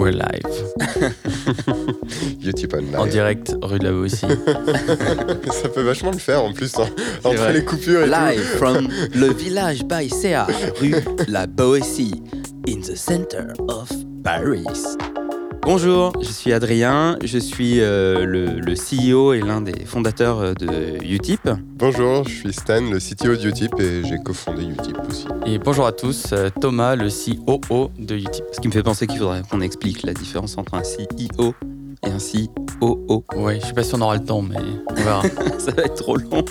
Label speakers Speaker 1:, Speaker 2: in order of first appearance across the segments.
Speaker 1: We're live.
Speaker 2: YouTube Online.
Speaker 1: En direct, rue de la aussi.
Speaker 2: Ça peut vachement le faire en plus, hein, entre
Speaker 1: vrai.
Speaker 2: les coupures et
Speaker 3: Live from le village Baïséa, rue La Boétie, in the center of Paris. Bonjour, je suis Adrien, je suis euh, le, le CEO et l'un des fondateurs euh, de Utip.
Speaker 2: Bonjour, je suis Stan, le CTO de Utip et j'ai cofondé Utip aussi.
Speaker 1: Et bonjour à tous, euh, Thomas, le COO de Utip.
Speaker 3: Ce qui me fait penser qu'il faudrait qu'on explique la différence entre un CEO et un COO.
Speaker 1: Ouais, je sais pas si on aura le temps, mais on verra.
Speaker 3: Ça va être trop long.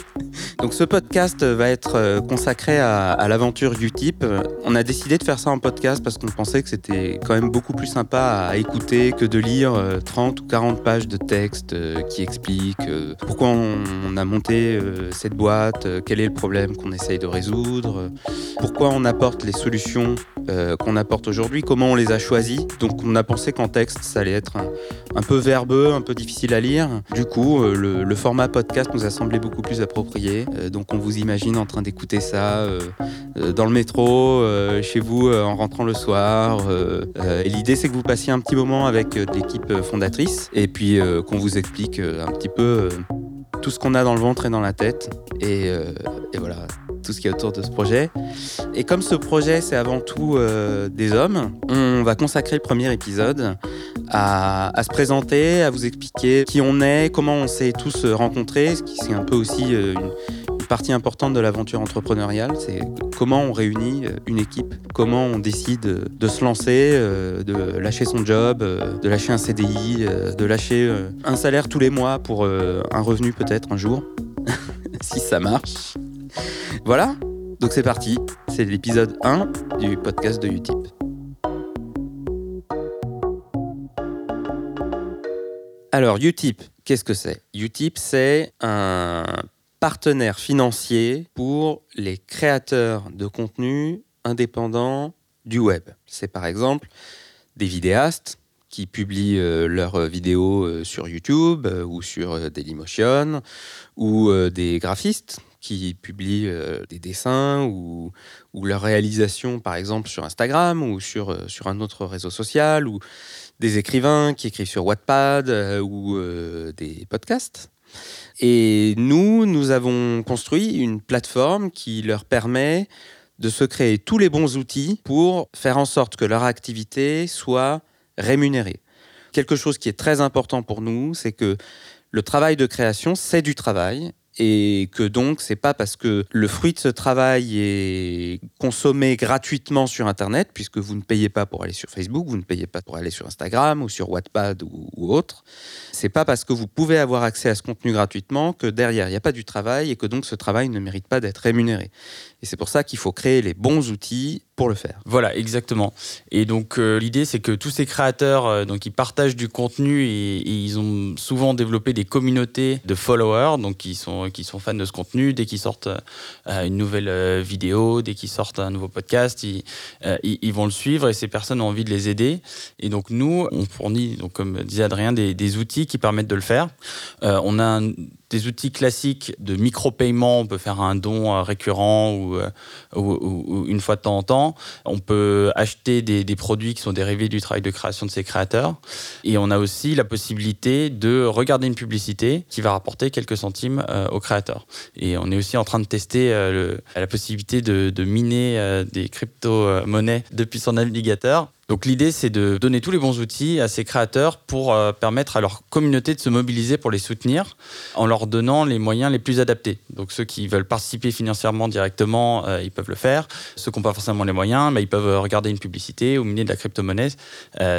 Speaker 3: Donc ce podcast va être euh, consacré à, à l'aventure Utip. Euh, On a décidé de faire ça en podcast parce qu'on pensait que c'était quand même beaucoup plus sympa à écouter que de lire euh, 30 ou 40 pages de texte euh, qui expliquent euh, pourquoi on, a monté euh, cette boîte, euh, quel est le problème qu'on essaye de résoudre, euh, pourquoi on apporte les solutions euh, qu'on apporte aujourd'hui, comment on les a choisies. Donc on a pensé qu'en texte ça allait être un, un peu verbeux, un peu difficile à lire. Du coup, euh, le, format podcast nous a semblé beaucoup plus approprié. Euh, donc on vous imagine en train d'écouter ça euh, dans le métro, chez vous en rentrant le soir. et l'idée c'est que vous passiez un petit moment avec l'équipe fondatrice et puis qu'on vous explique un petit peu tout ce qu'on a dans le ventre et dans la tête. Et, euh, voilà, tout ce qui est autour de ce projet. Et comme ce projet, c'est avant tout euh, des hommes, on va consacrer le premier épisode à, se présenter, à vous expliquer qui on est, comment on s'est tous euh, rencontrés, ce qui c'est un peu aussi une partie importante de l'aventure entrepreneuriale, c'est comment on réunit euh, une équipe, comment on décide euh, de se lancer, euh, de lâcher son job, de lâcher un CDI, de lâcher un salaire tous les mois pour un revenu peut-être un jour, si ça marche. Voilà, donc c'est parti, c'est l'épisode 1 du podcast de Utip. Alors, Utip, qu'est-ce que c'est? Utip, c'est un partenaire financier pour les créateurs de contenu indépendants du web. C'est par exemple des vidéastes qui publient euh, leurs vidéos euh, sur YouTube euh, ou sur euh, Dailymotion, ou euh, des graphistes qui publient euh, des dessins ou, leurs réalisations, par exemple, sur Instagram ou sur, euh, sur un autre réseau social, ou des écrivains qui écrivent sur Wattpad euh, ou euh, des podcasts. Et nous, nous avons construit une plateforme qui leur permet de se créer tous les bons outils pour faire en sorte que leur activité soit rémunérée. Quelque chose qui est très important pour nous, c'est que le travail de création, c'est du travail et que donc c'est pas parce que le fruit de ce travail est consommé gratuitement sur internet puisque vous ne payez pas pour aller sur Facebook, vous ne payez pas pour aller sur Instagram ou sur Wattpad ou, ou autre. C'est pas parce que vous pouvez avoir accès à ce contenu gratuitement que derrière il n'y a pas du travail et que donc ce travail ne mérite pas d'être rémunéré. Et c'est pour ça qu'il faut créer les bons outils le faire.
Speaker 1: Voilà, exactement. Et donc euh, l'idée, c'est que tous ces créateurs, euh, donc ils partagent du contenu et, ils ont souvent développé des communautés de followers, donc qui sont qui sont fans de ce contenu. Dès qu'ils sortent euh, une nouvelle vidéo, dès qu'ils sortent un nouveau podcast, ils, ils, vont le suivre et ces personnes ont envie de les aider. Et donc nous, on fournit, donc comme disait Adrien, des, des outils qui permettent de le faire. On a un- des outils classiques de micro-paiement, on peut faire un don euh, récurrent ou, euh, ou, une fois de temps en temps. On peut acheter des, produits qui sont dérivés du travail de création de ces créateurs. Et on a aussi la possibilité de regarder une publicité qui va rapporter quelques centimes euh, aux créateurs. Et on est aussi en train de tester la possibilité de, miner des crypto-monnaies depuis son navigateur. Donc l'idée, c'est de donner tous les bons outils à ces créateurs pour euh, permettre à leur communauté de se mobiliser pour les soutenir en leur donnant les moyens les plus adaptés. Donc ceux qui veulent participer financièrement directement, euh, ils peuvent le faire. Ceux qui n'ont pas forcément les moyens, bah, ils peuvent euh, regarder une publicité ou miner de la crypto-monnaie.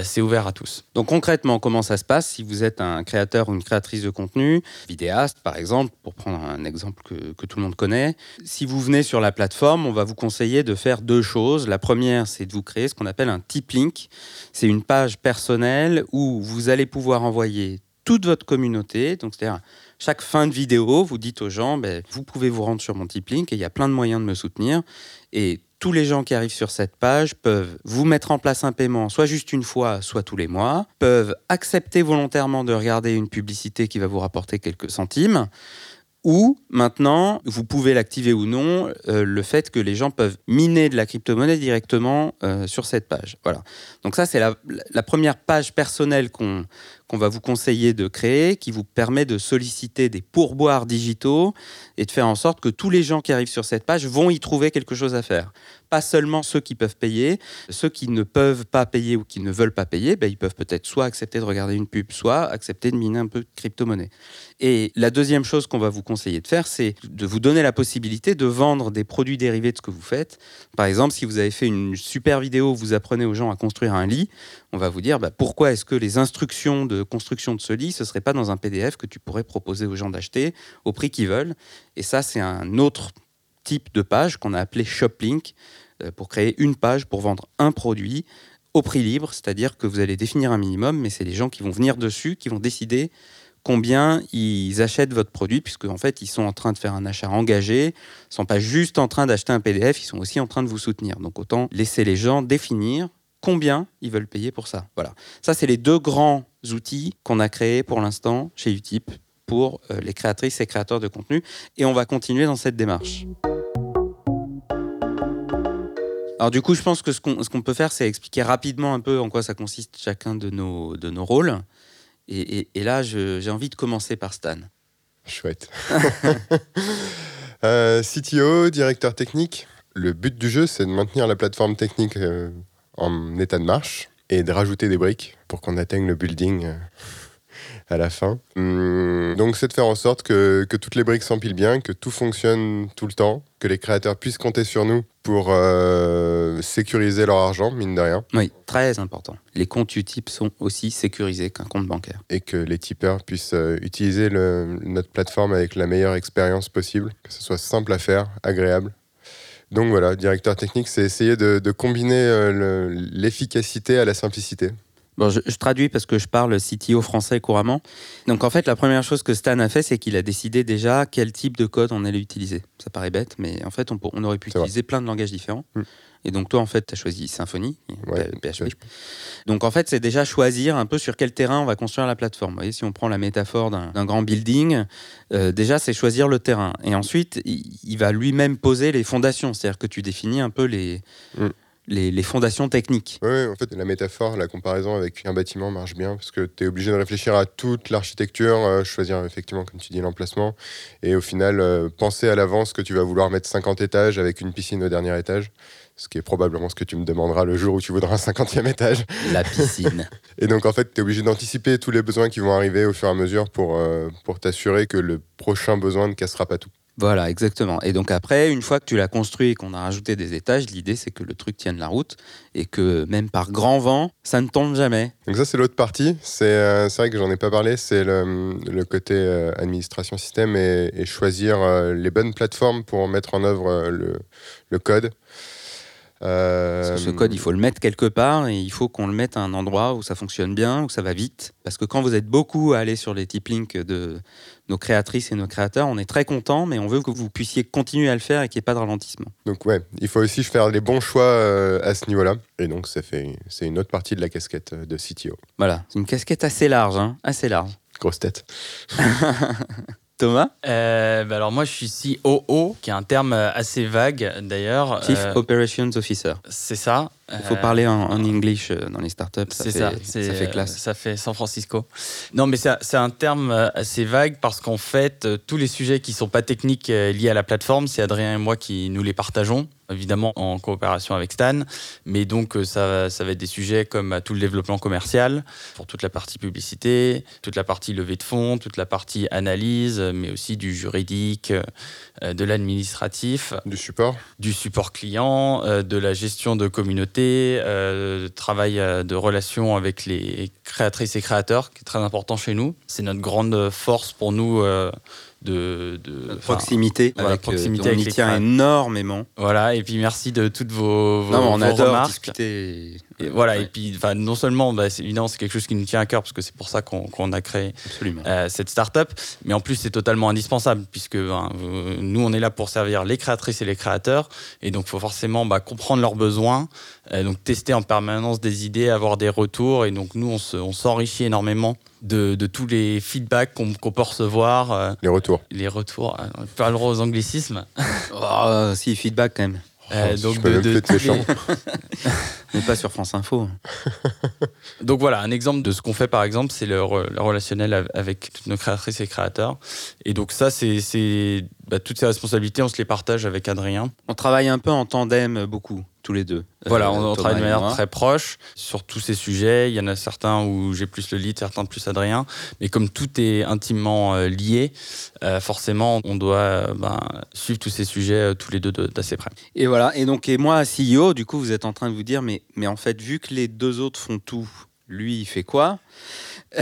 Speaker 1: C'est ouvert à tous.
Speaker 3: Donc concrètement, comment ça se passe si vous êtes un créateur ou une créatrice de contenu, vidéaste par exemple, pour prendre un exemple que, que tout le monde connaît. Si vous venez sur la plateforme, on va vous conseiller de faire deux choses. La première, c'est de vous créer ce qu'on appelle un tip C'est une page personnelle où vous allez pouvoir envoyer toute votre communauté. Donc c'est-à-dire chaque fin de vidéo, vous dites aux gens, ben, vous pouvez vous rendre sur mon tip link et il y a plein de moyens de me soutenir. Et tous les gens qui arrivent sur cette page peuvent vous mettre en place un paiement, soit juste une fois, soit tous les mois, peuvent accepter volontairement de regarder une publicité qui va vous rapporter quelques centimes, Ou maintenant, vous pouvez l'activer ou non, euh, le fait que les gens peuvent miner de la crypto-monnaie directement euh, sur cette page. Voilà. Donc ça, c'est la, la première page personnelle qu'on qu'on va vous conseiller de créer, qui vous permet de solliciter des pourboires digitaux et de faire en sorte que tous les gens qui arrivent sur cette page vont y trouver quelque chose à faire. Pas seulement ceux qui peuvent payer, ceux qui ne peuvent pas payer ou qui ne veulent pas payer, ben, ils peuvent peut-être soit accepter de regarder une pub, soit accepter de miner un peu de crypto-monnaie. Et la deuxième chose qu'on va vous conseiller de faire, c'est de vous donner la possibilité de vendre des produits dérivés de ce que vous faites. Par exemple, si vous avez fait une super vidéo où vous apprenez aux gens à construire un lit, on va vous dire bah, pourquoi est-ce que les instructions de construction de ce lit, ce serait pas dans un PDF que tu pourrais proposer aux gens d'acheter au prix qu'ils veulent. Et ça, c'est un autre type de page qu'on a appelé Shoplink euh, pour créer une page pour vendre un produit au prix libre, c'est-à-dire que vous allez définir un minimum, mais c'est les gens qui vont venir dessus, qui vont décider combien ils achètent votre produit, puisque en fait, ils sont en train de faire un achat engagé, ils ne sont pas juste en train d'acheter un PDF, ils sont aussi en train de vous soutenir. Donc autant laisser les gens définir combien ils veulent payer pour ça. Voilà. Ça, c'est les deux grands outils qu'on a créés pour l'instant chez Utip pour euh, les créatrices et créateurs de contenu. Et on va continuer dans cette démarche. Alors du coup, je pense que ce qu'on peut faire, c'est expliquer rapidement un peu en quoi ça consiste chacun de nos, rôles. Et, là, j'ai envie de commencer par Stan.
Speaker 2: Chouette. euh, CTO, directeur technique. Le but du jeu, c'est de maintenir la plateforme technique euh, en état de marche et de rajouter des briques pour qu'on atteigne le building euh, à la fin. Hum, donc c'est de faire en sorte que, que toutes les briques s'empilent bien, que tout fonctionne tout le temps, que les créateurs puissent compter sur nous pour euh, sécuriser leur argent, mine de rien.
Speaker 3: Oui, très important. Les comptes Utip sont aussi sécurisés qu'un compte bancaire.
Speaker 2: Et que les tipeurs puissent euh, utiliser le, notre plateforme avec la meilleure expérience possible, que ce soit simple à faire, agréable donc voilà, directeur technique, c'est essayer de, combiner euh, l'efficacité à la simplicité.
Speaker 3: Bon, je, traduis parce que je parle CTO français couramment. Donc en fait, la première chose que Stan a fait, c'est qu'il a décidé déjà quel type de code on allait utiliser. Ça paraît bête, mais en fait, on, aurait pu utiliser plein de langages différents. Mm. Et donc toi, en fait, tu as choisi Symfony, PHP. Donc en fait, c'est déjà choisir un peu sur quel terrain on va construire la plateforme. Vous voyez, si on prend la métaphore d'un grand building, euh, déjà, c'est choisir le terrain. Et ensuite, il, va lui-même poser les fondations. C'est-à-dire que tu définis un peu les... Mm. Les, fondations techniques.
Speaker 2: Oui, en fait, la métaphore, la comparaison avec un bâtiment marche bien parce que tu es obligé de réfléchir à toute l'architecture, euh, choisir effectivement, comme tu dis, l'emplacement et au final, euh, penser à l'avance que tu vas vouloir mettre 50 étages avec une piscine au dernier étage ce qui est probablement ce que tu me demanderas le jour où tu voudras un 50e étage.
Speaker 3: La piscine.
Speaker 2: et donc, en fait, tu es obligé d'anticiper tous les besoins qui vont arriver au fur et à mesure pour, euh, pour t'assurer que le prochain besoin ne cassera pas tout.
Speaker 3: Voilà, exactement. Et donc après, une fois que tu l'as construit et qu'on a rajouté des étages, l'idée c'est que le truc tienne la route et que même par grand vent, ça ne tombe jamais.
Speaker 2: Donc ça c'est l'autre partie. C'est euh, vrai que j'en ai pas parlé, c'est le, le, côté euh, administration système et, choisir les bonnes plateformes pour mettre en œuvre le, le code.
Speaker 3: Ce code, il faut le mettre quelque part et il faut qu'on le mette à un endroit où ça fonctionne bien, où ça va vite. Parce que quand vous êtes beaucoup à aller sur les tip links de nos créatrices et nos créateurs, on est très content, mais on veut que vous puissiez continuer à le faire et qu'il n'y ait pas de ralentissement.
Speaker 2: Donc ouais, il faut aussi faire les bons choix euh, à ce niveau-là. Et donc ça fait, c'est une autre partie de la casquette euh, de CTO.
Speaker 3: Voilà, c'est une casquette assez large, hein assez large.
Speaker 2: Grosse tête.
Speaker 3: Thomas
Speaker 1: euh, bah Alors moi je suis COO, qui est un terme assez vague d'ailleurs.
Speaker 3: Chief Operations Officer.
Speaker 1: C'est ça.
Speaker 3: Il faut parler en, en English euh, dans les startups.
Speaker 1: C'est ça, ça, fait classe. Ça fait San Francisco. Non, mais c'est un terme euh, assez vague parce qu'en fait, euh, tous les sujets qui ne sont pas techniques liés à la plateforme, c'est Adrien et moi qui nous les partageons évidemment en coopération avec Stan. Mais donc, ça, ça va être des sujets comme tout le développement commercial, pour toute la partie publicité, toute la partie levée de fonds, toute la partie analyse, mais aussi du juridique, de l'administratif.
Speaker 2: Du support.
Speaker 1: Du support client, de la gestion de communauté euh, travail euh, de relation avec les créatrices et créateurs, qui est très important chez nous. C'est notre grande force pour nous. Euh, de, de
Speaker 3: proximité, avec, proximité on y tient énormément.
Speaker 1: Voilà, et puis merci de toutes vos, vos,
Speaker 3: non, on adore
Speaker 1: remarques.
Speaker 3: discuter.
Speaker 1: Et voilà, et puis non seulement, bah, évidemment, c'est quelque chose qui nous tient à cœur, parce que c'est pour ça qu'on a créé euh, cette start-up, mais en plus, c'est totalement indispensable, puisque ben, euh, nous, on est là pour servir les créatrices et les créateurs, et donc il faut forcément bah, comprendre leurs besoins, euh, donc tester en permanence des idées, avoir des retours, et donc nous, on s'enrichit énormément de, de tous les feedbacks qu'on qu'on peut recevoir, euh,
Speaker 2: Les retours.
Speaker 1: les retours, euh, on peut aux anglicismes.
Speaker 3: Oh, si, feedback quand même.
Speaker 1: Euh,
Speaker 2: Oh,
Speaker 1: donc
Speaker 2: je peux même
Speaker 1: de- de les-.
Speaker 3: Mais pas sur France Info.
Speaker 1: Donc voilà, un exemple de ce qu'on fait par exemple, c'est le, re- le relationnel av- avec toutes nos créatrices et créateurs. Et donc ça, c'est c'est- bah, toutes ces responsabilités, on se les partage avec Adrien.
Speaker 3: On travaille un peu en tandem beaucoup, tous les deux.
Speaker 1: Voilà,
Speaker 3: Euh,
Speaker 1: on, travaille de manière
Speaker 3: moi.
Speaker 1: très proche sur tous ces sujets. Il y en a certains où j'ai plus le lead, certains plus Adrien. Mais comme tout est intimement euh, lié, euh, forcément, on doit euh, ben, suivre tous ces sujets euh, tous les deux de- d'assez près.
Speaker 3: Et voilà, et donc, et moi, CEO, du coup, vous êtes en train de vous dire, mais, mais en fait, vu que les deux autres font tout, lui, il fait quoi?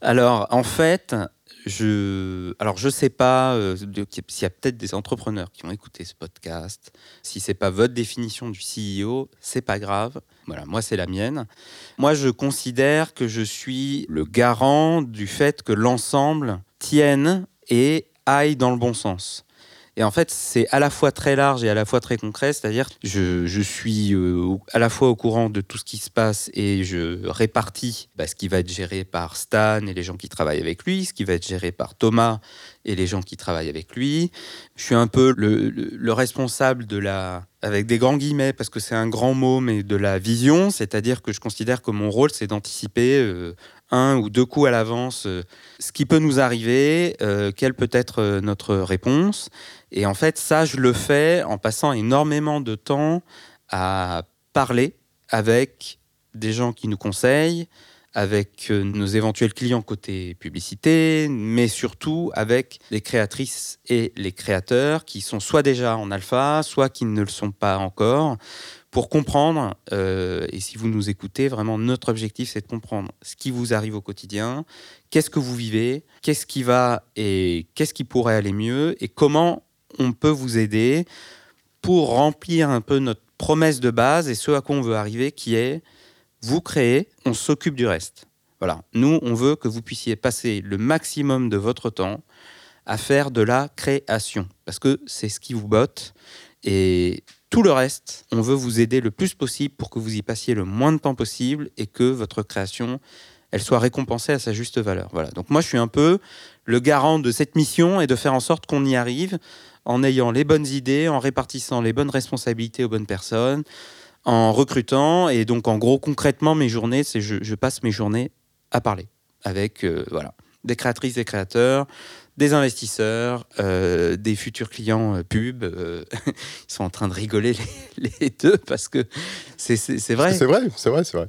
Speaker 3: Alors, en fait, je, alors je sais pas euh, s'il y a peut-être des entrepreneurs qui ont écouté ce podcast. Si c'est pas votre définition du CEO, c'est pas grave. Voilà, moi c'est la mienne. Moi, je considère que je suis le garant du fait que l'ensemble tienne et aille dans le bon sens. Et en fait, c'est à la fois très large et à la fois très concret, c'est-à-dire je, je suis euh, à la fois au courant de tout ce qui se passe et je répartis bah, ce qui va être géré par Stan et les gens qui travaillent avec lui, ce qui va être géré par Thomas et les gens qui travaillent avec lui. Je suis un peu le, le- le responsable de la, avec des grands guillemets, parce que c'est un grand mot, mais de la vision, c'est-à-dire que je considère que mon rôle, c'est d'anticiper euh, un ou deux coups à l'avance euh, ce qui peut nous arriver, euh, quelle peut être euh, notre réponse. Et en fait, ça, je le fais en passant énormément de temps à parler avec des gens qui nous conseillent, avec nos éventuels clients côté publicité, mais surtout avec les créatrices et les créateurs qui sont soit déjà en alpha, soit qui ne le sont pas encore, pour comprendre, euh, et si vous nous écoutez, vraiment notre objectif c'est de comprendre ce qui vous arrive au quotidien, qu'est-ce que vous vivez, qu'est-ce qui va et qu'est-ce qui pourrait aller mieux, et comment on peut vous aider pour remplir un peu notre promesse de base et ce à quoi on veut arriver, qui est vous créez, on s'occupe du reste. Voilà. Nous, on veut que vous puissiez passer le maximum de votre temps à faire de la création, parce que c'est ce qui vous botte. Et tout le reste, on veut vous aider le plus possible pour que vous y passiez le moins de temps possible et que votre création, elle soit récompensée à sa juste valeur. Voilà. Donc moi, je suis un peu le garant de cette mission et de faire en sorte qu'on y arrive en ayant les bonnes idées, en répartissant les bonnes responsabilités aux bonnes personnes, en recrutant. Et donc, en gros, concrètement, mes journées, c'est je, passe mes journées à parler avec euh, voilà, des créatrices, des créateurs, des investisseurs, euh, des futurs clients euh, pub. euh, ils sont en train de rigoler les, les deux parce que c'est vrai.
Speaker 2: C'est vrai, c'est vrai, c'est vrai.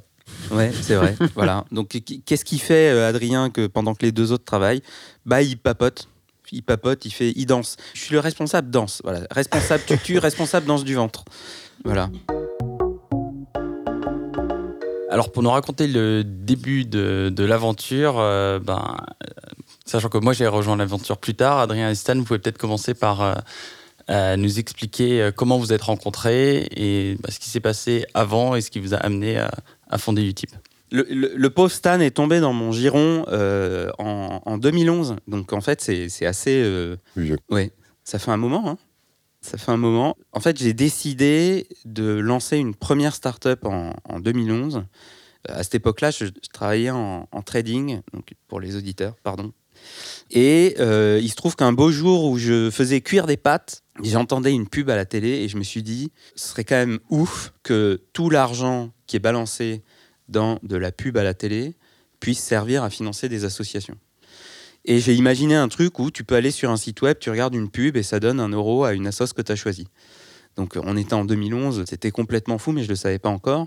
Speaker 3: Ouais, c'est vrai. voilà. Donc, qu- qu'est-ce qui fait, euh, Adrien, que pendant que les deux autres travaillent, bah, il papote. Il papote, il fait, il danse. Je suis le responsable danse. Voilà. Responsable tutu, responsable danse du ventre. Voilà.
Speaker 1: Alors pour nous raconter le début de, de l'aventure, euh, ben, euh, sachant que moi j'ai rejoint l'aventure plus tard, Adrien et Stan, vous pouvez peut-être commencer par euh, euh, nous expliquer euh, comment vous êtes rencontrés et bah, ce qui s'est passé avant et ce qui vous a amené à, à fonder Utip.
Speaker 3: Le, le, le pauvre Stan est tombé dans mon giron euh, en, en 2011. Donc, en fait, c'est assez. euh,
Speaker 2: Vieux.
Speaker 3: Ouais, ça fait un moment. Hein. Ça fait un moment. En fait, j'ai décidé de lancer une première start-up en, en 2011. Euh, À cette époque-là, je, je travaillais en, en trading, donc pour les auditeurs, pardon. Et euh, il se trouve qu'un beau jour où je faisais cuire des pâtes, j'entendais une pub à la télé et je me suis dit, ce serait quand même ouf que tout l'argent qui est balancé dans de la pub à la télé puisse servir à financer des associations. Et j'ai imaginé un truc où tu peux aller sur un site web, tu regardes une pub et ça donne un euro à une assoce que tu as choisie. Donc on était en 2011, c'était complètement fou, mais je ne le savais pas encore.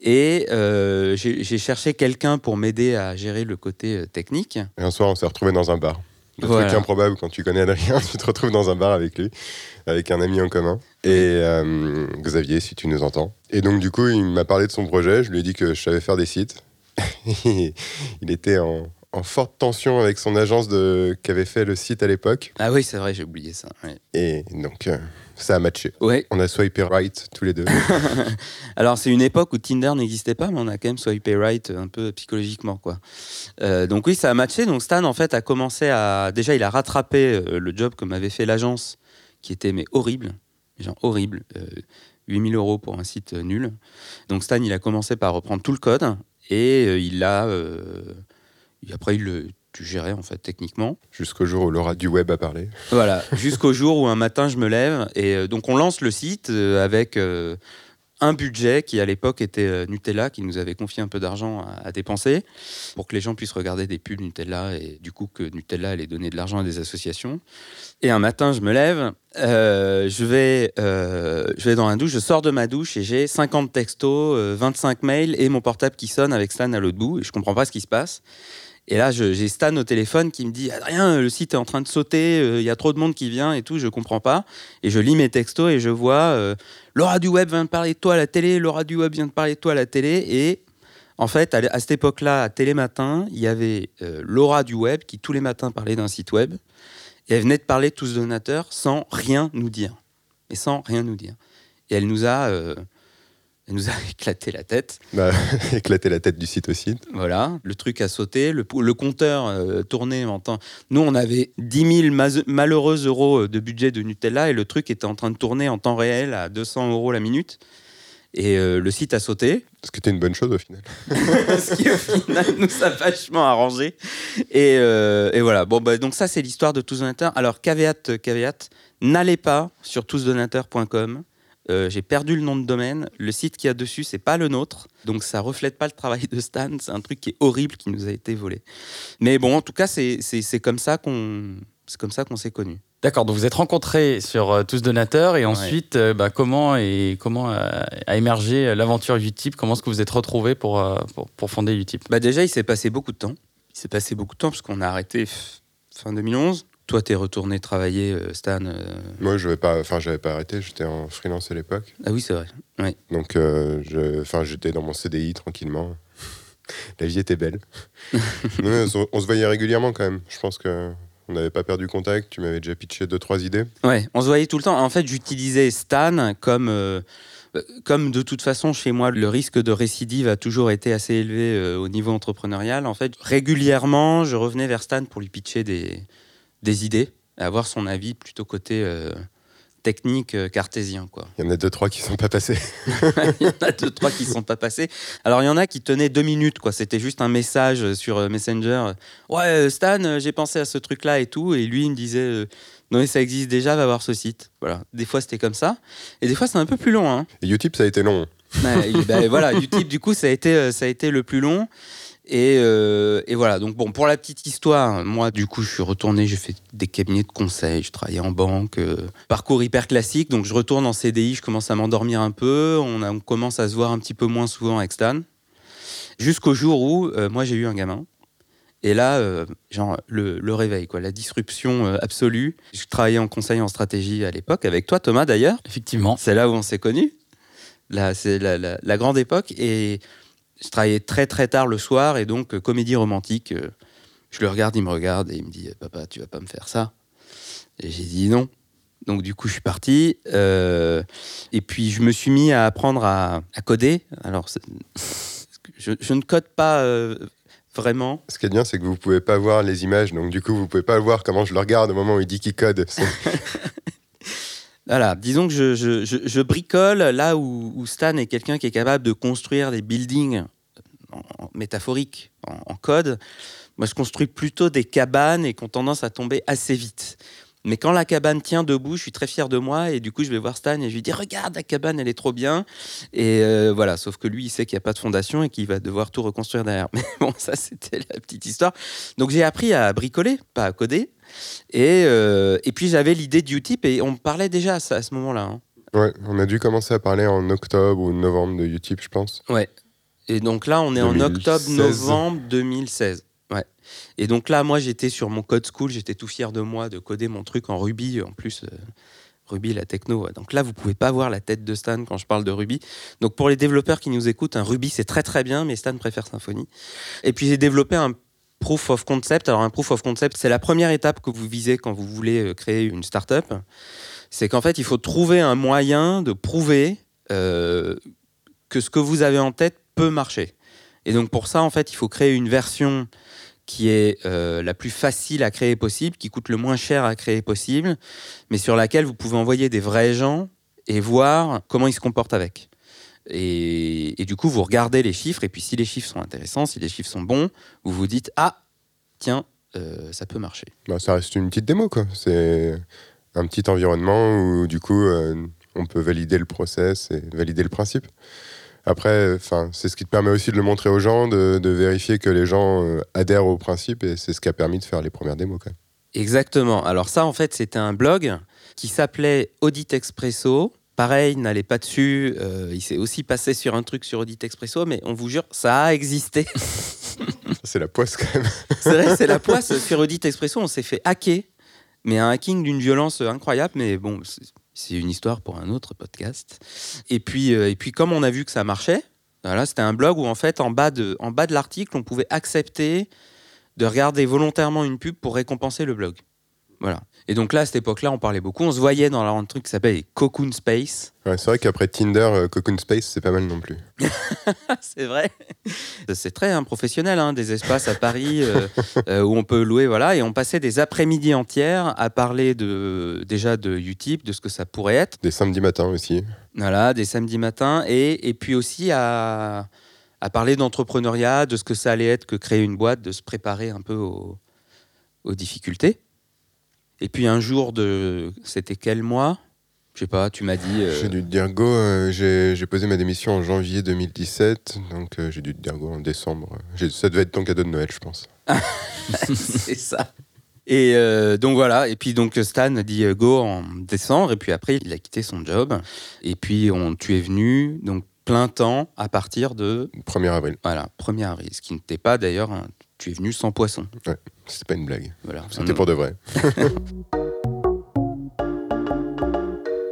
Speaker 3: Et euh, j'ai cherché quelqu'un pour m'aider à gérer le côté euh, technique.
Speaker 2: Et un soir, on s'est retrouvé dans un bar. Le
Speaker 3: Voilà.
Speaker 2: truc improbable quand tu connais Adrien, tu te retrouves dans un bar avec lui, avec un ami en commun. Et euh, Xavier, si tu nous entends. Et donc, du coup, il m'a parlé de son projet. Je lui ai dit que je savais faire des sites. il était en, en forte tension avec son agence de, qui avait fait le site à l'époque.
Speaker 3: Ah oui, c'est vrai, j'ai oublié ça. Ouais.
Speaker 2: Et donc, euh, ça a matché.
Speaker 3: Ouais.
Speaker 2: On a swipé right tous les deux.
Speaker 3: Alors c'est une époque où Tinder n'existait pas, mais on a quand même swipé right un peu psychologiquement quoi. Euh, donc oui, ça a matché. Donc Stan en fait a commencé à déjà il a rattrapé euh, le job que m'avait fait l'agence, qui était mais horrible, genre horrible. Euh, 8000 euros pour un site nul. Donc Stan il a commencé par reprendre tout le code et il a Et après, il le tu gérais en fait techniquement.
Speaker 2: Jusqu'au jour où Laura du web a parlé.
Speaker 3: Voilà, jusqu'au jour où un matin je me lève et euh, donc on lance le site euh, avec euh, un budget qui à l'époque était Nutella, qui nous avait confié un peu d'argent à, dépenser pour que les gens puissent regarder des pubs Nutella et du coup que Nutella allait donner de l'argent à des associations. Et un matin je me lève, je, vais, je vais dans la douche, je sors de ma douche et j'ai 50 textos, 25 mails et mon portable qui sonne avec Stan à l'autre bout et je comprends pas ce qui se passe. Et là, j'ai Stan au téléphone qui me dit Adrien, le site est en train de sauter, euh, il y a trop de monde qui vient et tout, je comprends pas. Et je lis mes textos et je vois euh, Laura du web vient de parler de toi à la télé, Laura du web vient de parler de toi à la télé. Et en fait, à, cette époque-là, à Télématin, il y avait euh, Laura du web qui tous les matins parlait d'un site web. Et elle venait de parler de tous donateurs sans rien nous dire. Et sans rien nous dire. Et elle nous a elle nous a éclaté la tête.
Speaker 2: Bah, éclaté la tête du site aussi.
Speaker 3: Voilà, le truc a sauté, le, le compteur euh, tournait en temps. Nous, on avait 10 000 malheureux euros de budget de Nutella et le truc était en train de tourner en temps réel à 200 euros la minute. Et euh, le site a sauté.
Speaker 2: Ce qui était une bonne chose au final.
Speaker 3: Ce qui au final nous a vachement arrangé. Et, euh, et voilà. Bon, bah, donc ça, c'est l'histoire de Tous Donateurs. Alors, caveat, caveat, n'allez pas sur tousdonateurs.com euh, j'ai perdu le nom de domaine. Le site qu'il y a dessus, c'est pas le nôtre. Donc ça reflète pas le travail de Stan. C'est un truc qui est horrible qui nous a été volé. Mais bon, en tout cas, c'est comme ça qu'on c'est comme ça qu'on s'est connus.
Speaker 1: D'accord, donc vous êtes rencontrés sur euh, Tous Donateurs et ensuite, euh, bah, comment, et, comment a émergé l'aventure Utip? Comment est-ce que vous êtes retrouvés pour, pour, pour, fonder Utip?
Speaker 3: Bah Déjà, il s'est passé beaucoup de temps. Il s'est passé beaucoup de temps parce qu'on a arrêté fin 2011. Toi, t'es retourné travailler, euh, Stan euh,
Speaker 2: Moi, je vais pas, enfin, j'avais pas arrêté. J'étais en freelance à l'époque.
Speaker 3: Ah oui, c'est vrai. Ouais.
Speaker 2: Donc, euh, enfin, j'étais dans mon CDI tranquillement. La vie était belle. on, se voyait régulièrement quand même. Je pense que on n'avait pas perdu contact. Tu m'avais déjà pitché deux trois idées.
Speaker 3: Ouais, on se voyait tout le temps. En fait, j'utilisais Stan comme comme de toute façon chez moi le risque de récidive a toujours été assez élevé au niveau entrepreneurial, en fait régulièrement je revenais vers Stan pour lui pitcher des, des idées, avoir son avis plutôt côté euh, technique euh, cartésien. Quoi.
Speaker 2: Il y en a deux, trois qui sont pas passés.
Speaker 3: il y en a deux, trois qui sont pas passés. Alors, il y en a qui tenaient deux minutes. quoi. C'était juste un message sur euh, Messenger. Ouais, Stan, j'ai pensé à ce truc-là et tout. Et lui, il me disait. non, mais ça existe déjà, va voir ce site. Voilà. Des fois, c'était comme ça. Et des fois, c'est un peu plus long. Hein.
Speaker 2: Et Utip, ça a été long.
Speaker 3: Ben, voilà, Utip, du coup, ça a, été, ça a été le plus long. Euh, et, voilà, donc bon, pour la petite histoire, moi, du coup, je suis retourné, j'ai fait des cabinets de conseil, je travaillais en banque, euh, parcours hyper classique, donc je retourne en CDI, je commence à m'endormir un peu, on, commence à se voir un petit peu moins souvent avec Stan, jusqu'au jour où, euh, moi, j'ai eu un gamin. Et là, genre, le, réveil, quoi, la disruption absolue. Je travaillais en conseil en stratégie à l'époque, avec toi, Thomas, d'ailleurs.
Speaker 1: Effectivement.
Speaker 3: C'est là où on s'est connus. C'est la, la grande époque. Et je travaillais très très tard le soir et donc euh, comédie romantique. Euh, je le regarde, il me regarde et il me dit Papa, tu vas pas me faire ça? Et j'ai dit non. Donc du coup, je suis parti. Euh, et puis, je me suis mis à apprendre à, coder. Alors, je, ne code pas vraiment.
Speaker 2: Ce qui est bien, c'est que vous pouvez pas voir les images. Donc du coup, vous pouvez pas voir comment je le regarde au moment où il dit qu'il code.
Speaker 3: Voilà, disons que je, bricole là où, Stan est quelqu'un qui est capable de construire des buildings métaphoriques en, code. Moi, je construis plutôt des cabanes et qui ont tendance à tomber assez vite. Mais quand la cabane tient debout, je suis très fier de moi et du coup, je vais voir Stan et je lui dis Regarde, la cabane, elle est trop bien. Et euh, voilà, sauf que lui, il sait qu'il n'y a pas de fondation et qu'il va devoir tout reconstruire derrière. Mais bon, ça, c'était la petite histoire. Donc, j'ai appris à bricoler, pas à coder. Et, euh, et puis j'avais l'idée de Utip et on parlait déjà à, ce moment-là. Hein.
Speaker 2: Ouais, on a dû commencer à parler en octobre ou novembre de Utip, je pense.
Speaker 3: Ouais. Et donc là, on est en octobre-novembre 2016. Et donc là, moi, j'étais sur mon code school, j'étais tout fier de moi de coder mon truc en Ruby. En plus, euh, Ruby, la techno. Donc là, vous pouvez pas voir la tête de Stan quand je parle de Ruby. Donc pour les développeurs qui nous écoutent, un Ruby, c'est très très bien, mais Stan préfère Symfony. Et puis j'ai développé un proof of concept. Alors un proof of concept, c'est la première étape que vous visez quand vous voulez euh, créer une startup. C'est qu'en fait, il faut trouver un moyen de prouver euh, que ce que vous avez en tête peut marcher. Et donc pour ça, en fait, il faut créer une version qui est euh, la plus facile à créer possible, qui coûte le moins cher à créer possible, mais sur laquelle vous pouvez envoyer des vrais gens et voir comment ils se comportent avec. Et, du coup, vous regardez les chiffres, et puis si les chiffres sont intéressants, si les chiffres sont bons, vous vous dites Ah, tiens, euh, ça peut marcher.
Speaker 2: Bah, ça reste une petite démo, quoi. C'est un petit environnement où, du coup, euh, on peut valider le process et valider le principe. Après, enfin, c'est ce qui te permet aussi de le montrer aux gens, de, de vérifier que les gens euh, adhèrent au principe, et c'est ce qui a permis de faire les premières démos, quand même.
Speaker 3: Exactement. Alors ça, en fait, c'était un blog qui s'appelait Audit Expresso. Pareil, n'allez pas dessus. euh, il s'est aussi passé sur un truc sur Audit Expresso, mais on vous jure, ça a existé.
Speaker 2: C'est la poisse, quand même.
Speaker 3: C'est vrai, c'est la poisse. Sur Audit Expresso, on s'est fait hacker. Mais un hacking d'une violence incroyable. Mais bon, c'est- une histoire pour un autre podcast. Et puis, euh, et comme on a vu que ça marchait, voilà, c'était un blog où en fait, en bas de, de l'article, on pouvait accepter de regarder volontairement une pub pour récompenser le blog. Voilà. Et donc là, à cette époque-là, on parlait beaucoup. On se voyait dans un truc qui s'appelle les Cocoon Space.
Speaker 2: Ouais, c'est vrai qu'après Tinder, euh, Cocoon Space, c'est pas mal non plus.
Speaker 3: c'est vrai. C'est très hein, professionnel, hein, des espaces à Paris euh, euh, où on peut louer, voilà. Et on passait des après-midi entières à parler de déjà de Utip, de ce que ça pourrait être,
Speaker 2: Des samedis matins aussi.
Speaker 3: voilà, des samedis matins, et, et puis aussi à, à parler d'entrepreneuriat, de ce que ça allait être que créer une boîte, de se préparer un peu aux, aux difficultés. Et puis un jour de, c'était quel mois? Je sais pas. Tu m'as dit. euh,
Speaker 2: J'ai dû te dire go, euh, j'ai posé ma démission en janvier 2017, donc euh, j'ai dû te dire go en décembre. Ça devait être ton cadeau de Noël, je pense.
Speaker 3: c'est ça. Et donc voilà, et puis donc Stan a dit go en décembre, et puis après il a quitté son job, et puis on, tu es venu donc plein temps à partir de
Speaker 2: 1er avril,
Speaker 3: voilà 1er avril, ce qui n'était pas d'ailleurs, un- tu es venu sans poisson.
Speaker 2: c'était pas une blague.
Speaker 3: Voilà.
Speaker 2: C'était pour de vrai.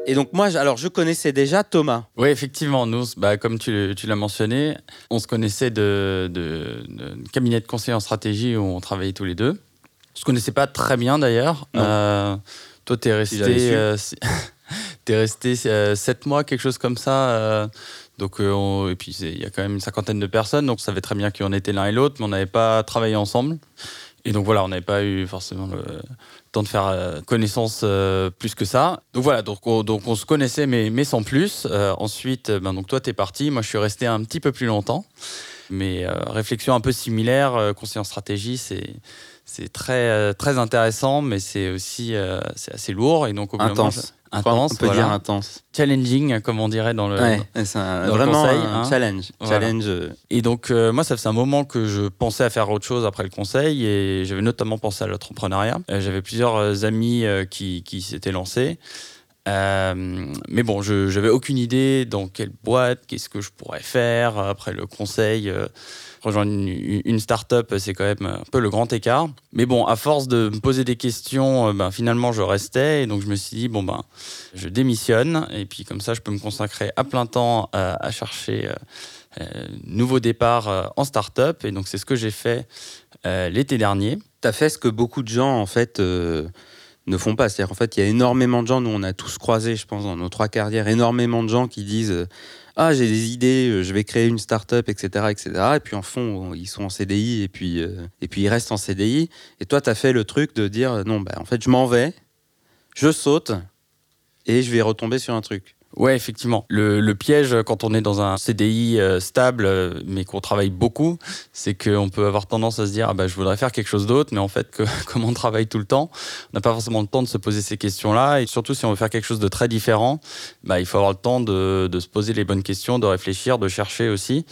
Speaker 3: Et donc moi, alors je connaissais déjà Thomas.
Speaker 1: Oui, effectivement, nous, bah, comme tu, tu l'as mentionné, on se connaissait de, de, de cabinet de conseil en stratégie où on travaillait tous les deux. On se connaissait pas très bien d'ailleurs. Euh, toi, tu es
Speaker 3: Si j'avais su.
Speaker 1: resté, euh, si- t'es resté euh, sept mois, quelque chose comme ça. Donc, euh, et puis il y a quand même une cinquantaine de personnes, donc on savait très bien qui on était l'un et l'autre, mais on n'avait pas travaillé ensemble. Et donc voilà, on n'avait pas eu forcément le temps de faire euh, connaissance euh, plus que ça. Donc voilà, donc on, donc on se connaissait, mais, mais sans plus. Ensuite, ben, donc toi, tu es parti. Moi, je suis resté un petit peu plus longtemps. Mais réflexion un peu similaire, conseiller en stratégie, c'est. C'est très, euh, très intéressant, mais c'est aussi euh, c'est assez lourd. Et donc, au moment,
Speaker 3: Intense.
Speaker 1: intense,
Speaker 3: on peut
Speaker 1: voilà.
Speaker 3: dire intense.
Speaker 1: challenging, comme on dirait dans le,
Speaker 3: Ouais, c'est
Speaker 1: le
Speaker 3: vraiment
Speaker 1: conseil,
Speaker 3: un
Speaker 1: hein.
Speaker 3: challenge.
Speaker 1: Voilà.
Speaker 3: Challenge.
Speaker 1: Et donc, euh, moi, ça faisait un moment que je pensais à faire autre chose après le conseil et j'avais notamment pensé à l'entrepreneuriat. J'avais plusieurs amis qui, qui s'étaient lancés. Euh, mais bon, je n'avais aucune idée dans quelle boîte, qu'est-ce que je pourrais faire après le conseil. euh, rejoindre une, une start-up, c'est quand même un peu le grand écart. Mais bon, à force de me poser des questions, euh, ben, finalement, je restais. Et donc, je me suis dit, bon, ben, je démissionne. Et puis, comme ça, je peux me consacrer à plein temps à chercher nouveau départ en start-up. Et donc, c'est ce que j'ai fait l'été dernier.
Speaker 3: tu as fait ce que beaucoup de gens en fait ne font pas. C'est-à-dire en fait, il y a énormément de gens, nous on a tous croisé, je pense, dans nos trois carrières, énormément de gens qui disent euh, ah j'ai des idées, euh, je vais créer une start-up, etc., etc. Et puis en fond, ils sont en CDI et puis euh, et puis ils restent en CDI. Et toi, tu as fait le truc de dire non, bah en fait, je m'en vais, je saute et je vais retomber sur un truc.
Speaker 1: Ouais, effectivement. Le, le piège quand on est dans un CDI euh, stable, euh, mais qu'on travaille beaucoup, c'est qu'on peut avoir tendance à se dire ah bah, je voudrais faire quelque chose d'autre, mais en fait, que, comme on travaille tout le temps, on n'a pas forcément le temps de se poser ces questions-là. Et surtout, si on veut faire quelque chose de très différent, bah, il faut avoir le temps de, de se poser les bonnes questions, de réfléchir, de chercher aussi.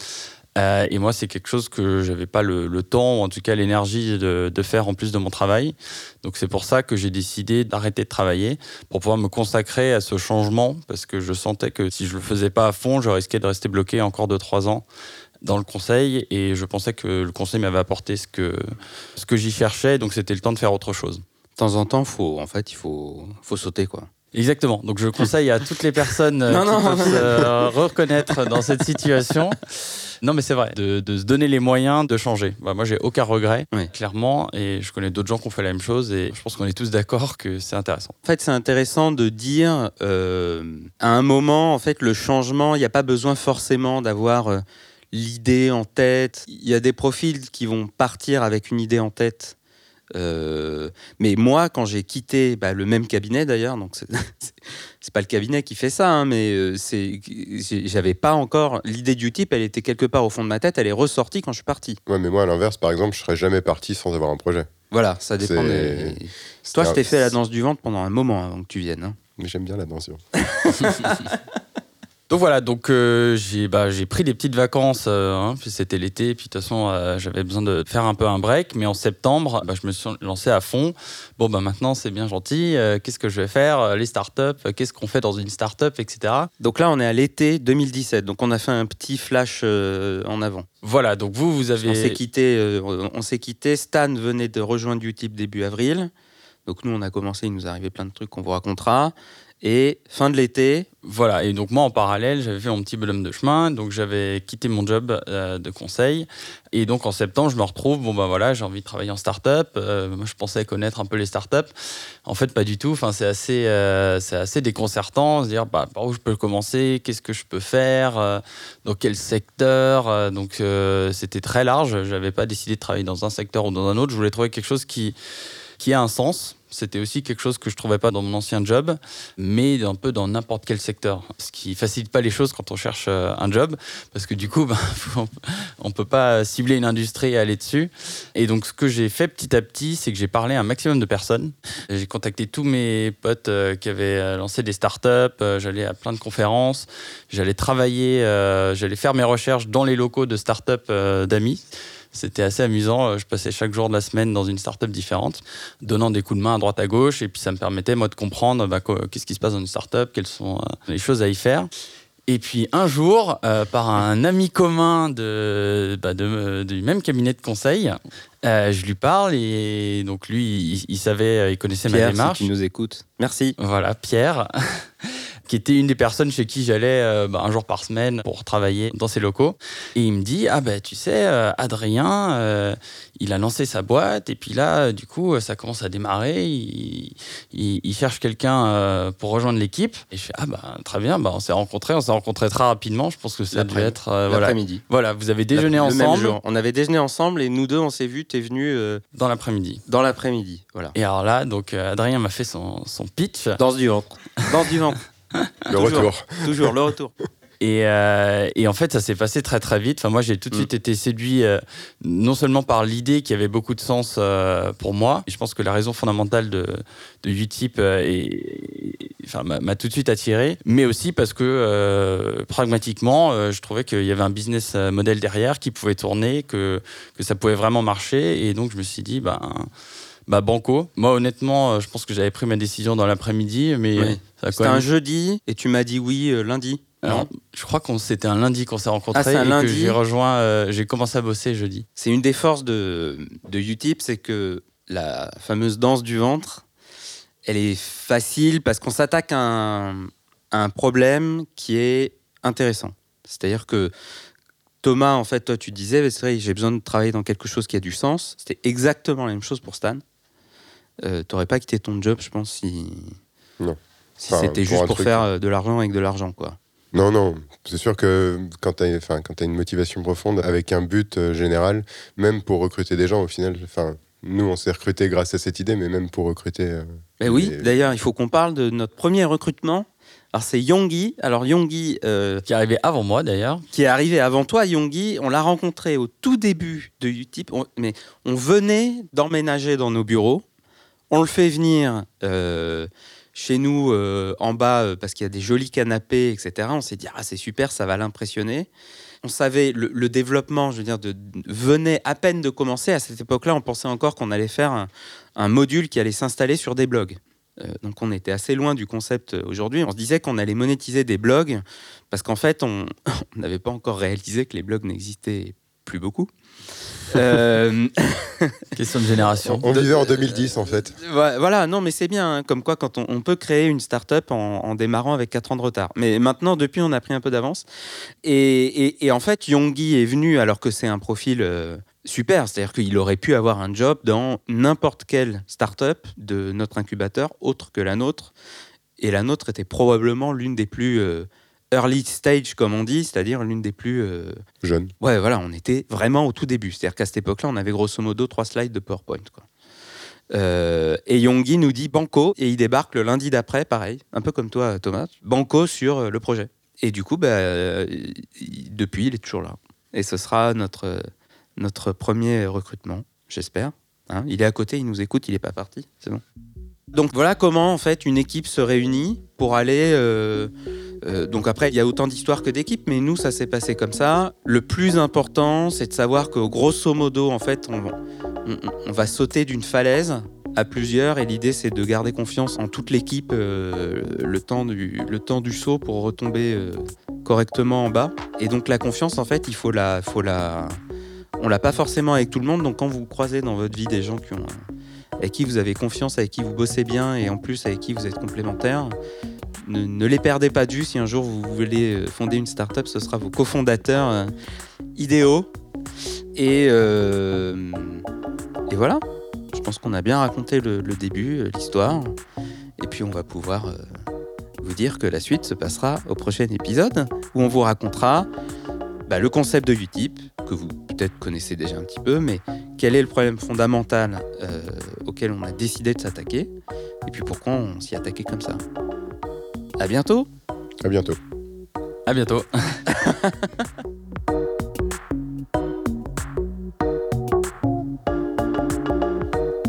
Speaker 1: Euh, et moi, c'est quelque chose que j'avais pas le, temps, ou en tout cas l'énergie de, de faire en plus de mon travail. Donc c'est pour ça que j'ai décidé d'arrêter de travailler pour pouvoir me consacrer à ce changement, parce que je sentais que si je le faisais pas à fond, je risquais de rester bloqué encore 2-3 ans dans le conseil, et je pensais que le conseil m'avait apporté ce que, ce que j'y cherchais, donc c'était le temps de faire autre chose.
Speaker 3: De temps en temps, faut en fait, il faut faut sauter quoi.
Speaker 1: Exactement. Donc je conseille à toutes les personnes euh,
Speaker 3: Non,
Speaker 1: qui
Speaker 3: non.
Speaker 1: peuvent se reconnaître dans cette situation. Non, mais c'est vrai, de, de se donner les moyens de changer. Bah, moi, j'ai aucun regret,
Speaker 3: Oui.
Speaker 1: clairement, et je connais d'autres gens qui ont fait la même chose, et je pense qu'on est tous d'accord que c'est intéressant.
Speaker 3: En fait, c'est intéressant de dire euh, à un moment, en fait, le changement, il n'y a pas besoin forcément d'avoir euh, l'idée en tête. Il y a des profils qui vont partir avec une idée en tête Euh, mais moi, quand j'ai quitté bah, le même cabinet d'ailleurs, donc c'est pas le cabinet qui fait ça, hein, mais euh, c'est j'avais pas encore l'idée du type, elle était quelque part au fond de ma tête, elle est ressortie quand je suis parti.
Speaker 2: Ouais, mais moi, à l'inverse, par exemple, je serais jamais parti sans avoir un projet.
Speaker 3: Voilà, ça dépend. Des- Toi, je t'ai fait la danse du ventre pendant un moment avant que tu viennes. hein.
Speaker 2: Mais j'aime bien la danse.
Speaker 1: Donc voilà, donc euh, j'ai bah, j'ai pris des petites vacances, euh, hein, puis c'était l'été, puis de toute façon euh, j'avais besoin de faire un peu un break, mais en septembre, bah, je me suis lancé à fond. Bon bah maintenant c'est bien gentil, qu'est-ce que je vais faire Les startups, qu'est-ce qu'on fait dans une startup, etc.
Speaker 3: Donc là, on est à l'été 2017, donc on a fait un petit flash en avant.
Speaker 1: Voilà, donc vous vous avez
Speaker 3: On s'est quitté, on s'est quitté. Stan venait de rejoindre Utip début avril. Donc nous, on a commencé, il nous est arrivé plein de trucs qu'on vous racontera. Et fin de l'été,
Speaker 1: Voilà, et donc moi en parallèle, j'avais fait mon petit bonhomme de chemin, donc j'avais quitté mon job euh, de conseil. Et donc en septembre, je me retrouve, bon ben voilà, j'ai envie de travailler en start-up. Euh, moi je pensais connaître un peu les start-up. En fait, pas du tout. Enfin, c'est assez, euh, c'est assez déconcertant, se dire bah, par où je peux commencer, qu'est-ce que je peux faire, euh, dans quel secteur? donc c'était très large. J'avais pas décidé de travailler dans un secteur ou dans un autre. Je voulais trouver quelque chose qui, qui a un sens. C'était aussi quelque chose que je trouvais pas dans mon ancien job, mais un peu dans n'importe quel secteur. Ce qui facilite pas les choses quand on cherche euh, un job, parce que du coup, ben, on peut pas cibler une industrie et aller dessus. Et donc, ce que j'ai fait petit à petit, c'est que j'ai parlé à un maximum de personnes. J'ai contacté tous mes potes euh, qui avaient euh, lancé des startups. j'allais à plein de conférences. J'allais travailler, j'allais faire mes recherches dans les locaux de startups d'amis. C'était assez amusant. Euh, Je passais chaque jour de la semaine dans une startup différente, donnant des coups de main à droite à gauche. Et puis ça me permettait, moi, de comprendre bah, qu'est-ce qui se passe dans une startup, quelles sont euh, les choses à y faire. Et puis un jour, euh, par un ami commun de, bah, de- du même cabinet de conseil, euh, je lui parle et donc lui, il, il savait, il connaissait ma
Speaker 3: Pierre, si
Speaker 1: démarche.
Speaker 3: tu nous écoutes, merci.
Speaker 1: Voilà, Pierre, qui était une des personnes chez qui j'allais euh, bah, un jour par semaine pour travailler dans ses locaux. Et il me dit, ah ben tu sais, euh, Adrien, euh, il a lancé sa boîte et puis là, du coup, ça commence à démarrer. Il, il- il cherche quelqu'un euh, pour rejoindre l'équipe. Et je fais, ah bah très bien, bah, on s'est rencontrés, on s'est rencontrés très rapidement. Je pense que ça devait être... voilà.
Speaker 3: L'après-midi.
Speaker 1: voilà, vous avez déjeuné
Speaker 3: Le même
Speaker 1: ensemble
Speaker 3: jour. On avait déjeuné ensemble et nous deux, on s'est vus, t'es venu
Speaker 1: dans l'après-midi.
Speaker 3: dans l'après-midi. Voilà.
Speaker 1: Et alors là, donc Adrien m'a fait son, son pitch.
Speaker 3: Danse du ventre. Danse du ventre.
Speaker 2: Le
Speaker 3: Toujours.
Speaker 2: retour.
Speaker 3: Toujours le retour.
Speaker 1: Et, euh, et en fait, ça s'est passé très très vite. Enfin, moi, j'ai tout de
Speaker 3: Mm.
Speaker 1: suite été séduit, euh, non seulement par l'idée qui avait beaucoup de sens euh, pour moi. Et je pense que la raison fondamentale de, de Utip euh, m'a tout de suite attiré, mais aussi parce que euh, pragmatiquement, euh, je trouvais qu'il y avait un business model derrière qui pouvait tourner, que, que ça pouvait vraiment marcher. Et donc, je me suis dit, ben. Bah banco. Moi honnêtement, euh, je pense que j'avais pris ma décision dans l'après-midi, mais
Speaker 3: Oui.
Speaker 1: ça a quand
Speaker 3: C'était un
Speaker 1: même
Speaker 3: jeudi et tu m'as dit oui euh, lundi.
Speaker 1: alors,
Speaker 3: Non
Speaker 1: je crois qu'on c'était un lundi qu'on s'est rencontrés
Speaker 3: Ah, c'est un
Speaker 1: et
Speaker 3: lundi.
Speaker 1: que j'ai rejoint, euh, j'ai commencé à bosser jeudi.
Speaker 3: C'est une des forces de, de Utip, c'est que la fameuse danse du ventre, elle est facile parce qu'on s'attaque à un, à un problème qui est intéressant. C'est-à-dire que Thomas, en fait, toi, tu disais, bah, c'est vrai, j'ai besoin de travailler dans quelque chose qui a du sens. C'était exactement la même chose pour Stan. Euh, T'aurais pas quitté ton job, je pense, si,
Speaker 2: Non.
Speaker 3: si
Speaker 2: Enfin,
Speaker 3: c'était juste pour
Speaker 2: truc-
Speaker 3: faire euh, de l'argent avec de l'argent, quoi.
Speaker 2: Non, non, c'est sûr que quand tu as, enfin, quand t'as une motivation profonde avec un but euh, général, même pour recruter des gens, au final, enfin, nous, on s'est recrutés grâce à cette idée, mais même pour recruter. euh,
Speaker 3: Mais oui, d'ailleurs, il faut qu'on parle de notre premier recrutement. Alors, c'est Yonggi. Alors, Yonggi, euh,
Speaker 1: Qui est arrivé avant moi d'ailleurs.
Speaker 3: qui est arrivé avant toi, Yonggi, on l'a rencontré au tout début de Utip, on- mais on venait d'emménager dans nos bureaux. On le fait venir euh, chez nous euh, en bas euh, parce qu'il y a des jolis canapés, etc. On s'est dit, ah, c'est super, ça va l'impressionner. On savait, le, le développement, je veux dire, venait à peine de commencer. À cette époque-là, on pensait encore qu'on allait faire un, module qui allait s'installer sur des blogs. Donc on était assez loin du concept aujourd'hui. On se disait qu'on allait monétiser des blogs parce qu'en fait, on n'avait pas encore réalisé que les blogs n'existaient plus beaucoup. Euh,
Speaker 1: Question de génération.
Speaker 2: On vivait en 2010, en fait.
Speaker 3: Voilà, non, mais c'est bien, hein, comme quoi quand on, on peut créer une start-up en, en démarrant avec 4 ans de retard. Mais maintenant, depuis, on a pris un peu d'avance. Et, et- et en fait, Yonggi est venu alors que c'est un profil euh, super, c'est-à-dire qu'il aurait pu avoir un job dans n'importe quelle start-up de notre incubateur, autre que la nôtre. Et la nôtre était probablement l'une des plus euh, early stage, comme on dit, c'est-à-dire l'une des plus euh,
Speaker 2: Jeune.
Speaker 3: Ouais, voilà, on était vraiment au tout début. C'est-à-dire qu'à cette époque-là, on avait grosso modo trois slides de PowerPoint. Quoi. Euh, et Yonggi nous dit Banco et il débarque le lundi d'après, pareil, un peu comme toi Thomas, Banco sur euh, le projet. Et du coup, bah, euh, il- depuis, il est toujours là. Et ce sera notre, notre premier recrutement, j'espère. Hein, il est à côté, il nous écoute, il n'est pas parti, c'est bon. Donc voilà comment en fait une équipe se réunit pour aller. euh, euh, donc après, il y a autant d'histoires que d'équipes, mais nous, ça s'est passé comme ça. Le plus important, c'est de savoir que grosso modo, en fait, on, va sauter d'une falaise à plusieurs, et l'idée, c'est de garder confiance en toute l'équipe euh, le, temps du, saut pour retomber correctement en bas. Et donc la confiance, en fait, il faut la, faut la, on l'a pas forcément avec tout le monde. Donc quand vous croisez dans votre vie des gens qui ont, avec qui vous avez confiance, avec qui vous bossez bien, et en plus avec qui vous êtes complémentaires, ne, les perdez pas vue. Si un jour vous voulez euh, fonder une startup, ce sera vos cofondateurs euh, idéaux. Et, euh, et voilà. Je pense qu'on a bien raconté le, début, l'histoire. Et puis on va pouvoir vous dire que la suite se passera au prochain épisode où on vous racontera bah, le concept de Utip, que vous peut-être connaissez déjà un petit peu, mais quel est le problème fondamental euh, auquel on a décidé de s'attaquer, et puis pourquoi on s'y attaquait comme ça. À bientôt
Speaker 2: À bientôt.
Speaker 1: À bientôt.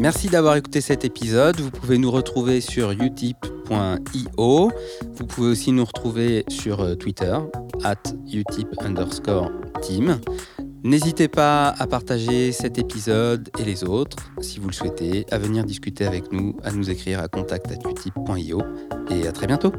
Speaker 3: Merci d'avoir écouté cet épisode. Vous pouvez nous retrouver sur utip.io. Vous pouvez aussi nous retrouver sur euh, Twitter, at utip underscore team. N'hésitez pas à partager cet épisode et les autres, si vous le souhaitez, à venir discuter avec nous, à nous écrire à contact@utip.io et à très bientôt.